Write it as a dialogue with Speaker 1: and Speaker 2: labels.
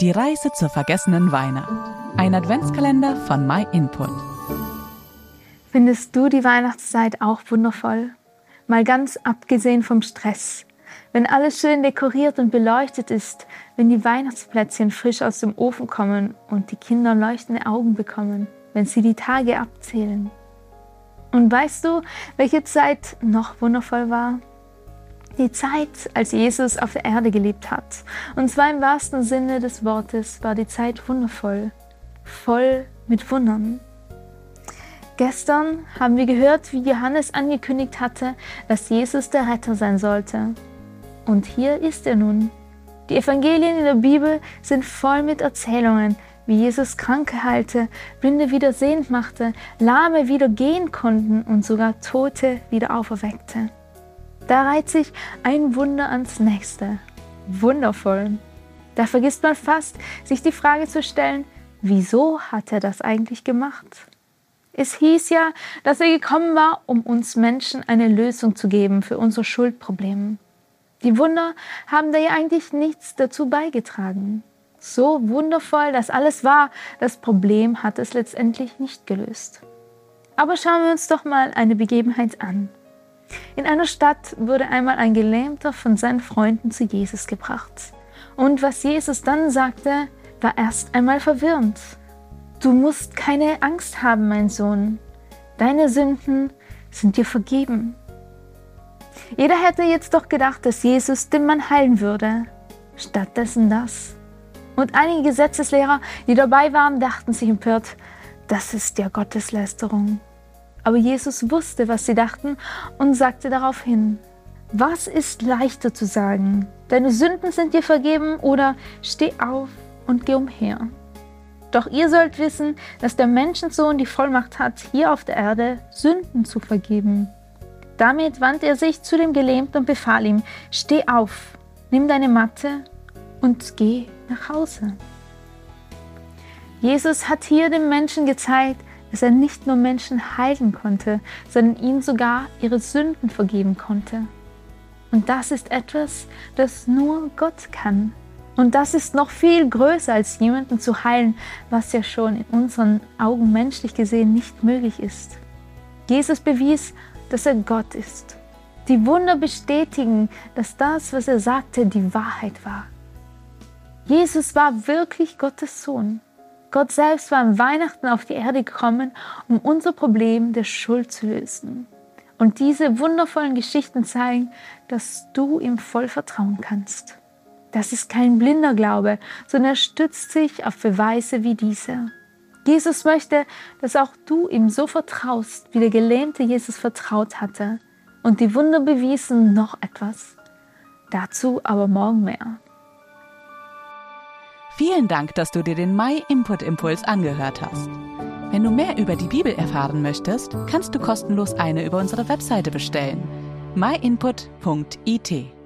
Speaker 1: Die Reise zur vergessenen Weihnacht. Ein Adventskalender von MyInput.
Speaker 2: Findest du die Weihnachtszeit auch wundervoll? Mal ganz abgesehen vom Stress. Wenn alles schön dekoriert und beleuchtet ist, wenn die Weihnachtsplätzchen frisch aus dem Ofen kommen und die Kinder leuchtende Augen bekommen, wenn sie die Tage abzählen. Und weißt du, welche Zeit noch wundervoll war? Die Zeit, als Jesus auf der Erde gelebt hat. Und zwar im wahrsten Sinne des Wortes war die Zeit wundervoll, voll mit Wundern. Gestern haben wir gehört, wie Johannes angekündigt hatte, dass Jesus der Retter sein sollte. Und hier ist er nun. Die Evangelien in der Bibel sind voll mit Erzählungen, wie Jesus Kranke heilte, Blinde wieder sehend machte, Lahme wieder gehen konnten und sogar Tote wieder auferweckte. Da reiht sich ein Wunder ans nächste. Wundervoll. Da vergisst man fast, sich die Frage zu stellen, wieso hat er das eigentlich gemacht? Es hieß ja, dass er gekommen war, um uns Menschen eine Lösung zu geben für unsere Schuldprobleme. Die Wunder haben da ja eigentlich nichts dazu beigetragen. So wundervoll, dass alles war, das Problem hat es letztendlich nicht gelöst. Aber schauen wir uns doch mal eine Begebenheit an. In einer Stadt wurde einmal ein Gelähmter von seinen Freunden zu Jesus gebracht. Und was Jesus dann sagte, war erst einmal verwirrend. Du musst keine Angst haben, mein Sohn. Deine Sünden sind dir vergeben. Jeder hätte jetzt doch gedacht, dass Jesus den Mann heilen würde. Stattdessen das. Und einige Gesetzeslehrer, die dabei waren, dachten sich empört, das ist ja Gotteslästerung. Aber Jesus wusste, was sie dachten und sagte daraufhin, was ist leichter zu sagen? Deine Sünden sind dir vergeben oder steh auf und geh umher. Doch ihr sollt wissen, dass der Menschensohn die Vollmacht hat, hier auf der Erde Sünden zu vergeben. Damit wandte er sich zu dem Gelähmten und befahl ihm, steh auf, nimm deine Matte und geh nach Hause. Jesus hat hier dem Menschen gezeigt, dass er nicht nur Menschen heilen konnte, sondern ihnen sogar ihre Sünden vergeben konnte. Und das ist etwas, das nur Gott kann. Und das ist noch viel größer als jemanden zu heilen, was ja schon in unseren Augen menschlich gesehen nicht möglich ist. Jesus bewies, dass er Gott ist. Die Wunder bestätigen, dass das, was er sagte, die Wahrheit war. Jesus war wirklich Gottes Sohn. Gott selbst war am Weihnachten auf die Erde gekommen, um unser Problem der Schuld zu lösen. Und diese wundervollen Geschichten zeigen, dass du ihm voll vertrauen kannst. Das ist kein blinder Glaube, sondern er stützt sich auf Beweise wie diese. Jesus möchte, dass auch du ihm so vertraust, wie der gelähmte Jesus vertraut hatte. Und die Wunder bewiesen noch etwas. Dazu aber morgen mehr.
Speaker 1: Vielen Dank, dass du dir den My Input Impuls angehört hast. Wenn du mehr über die Bibel erfahren möchtest, kannst du kostenlos eine über unsere Webseite bestellen. myinput.it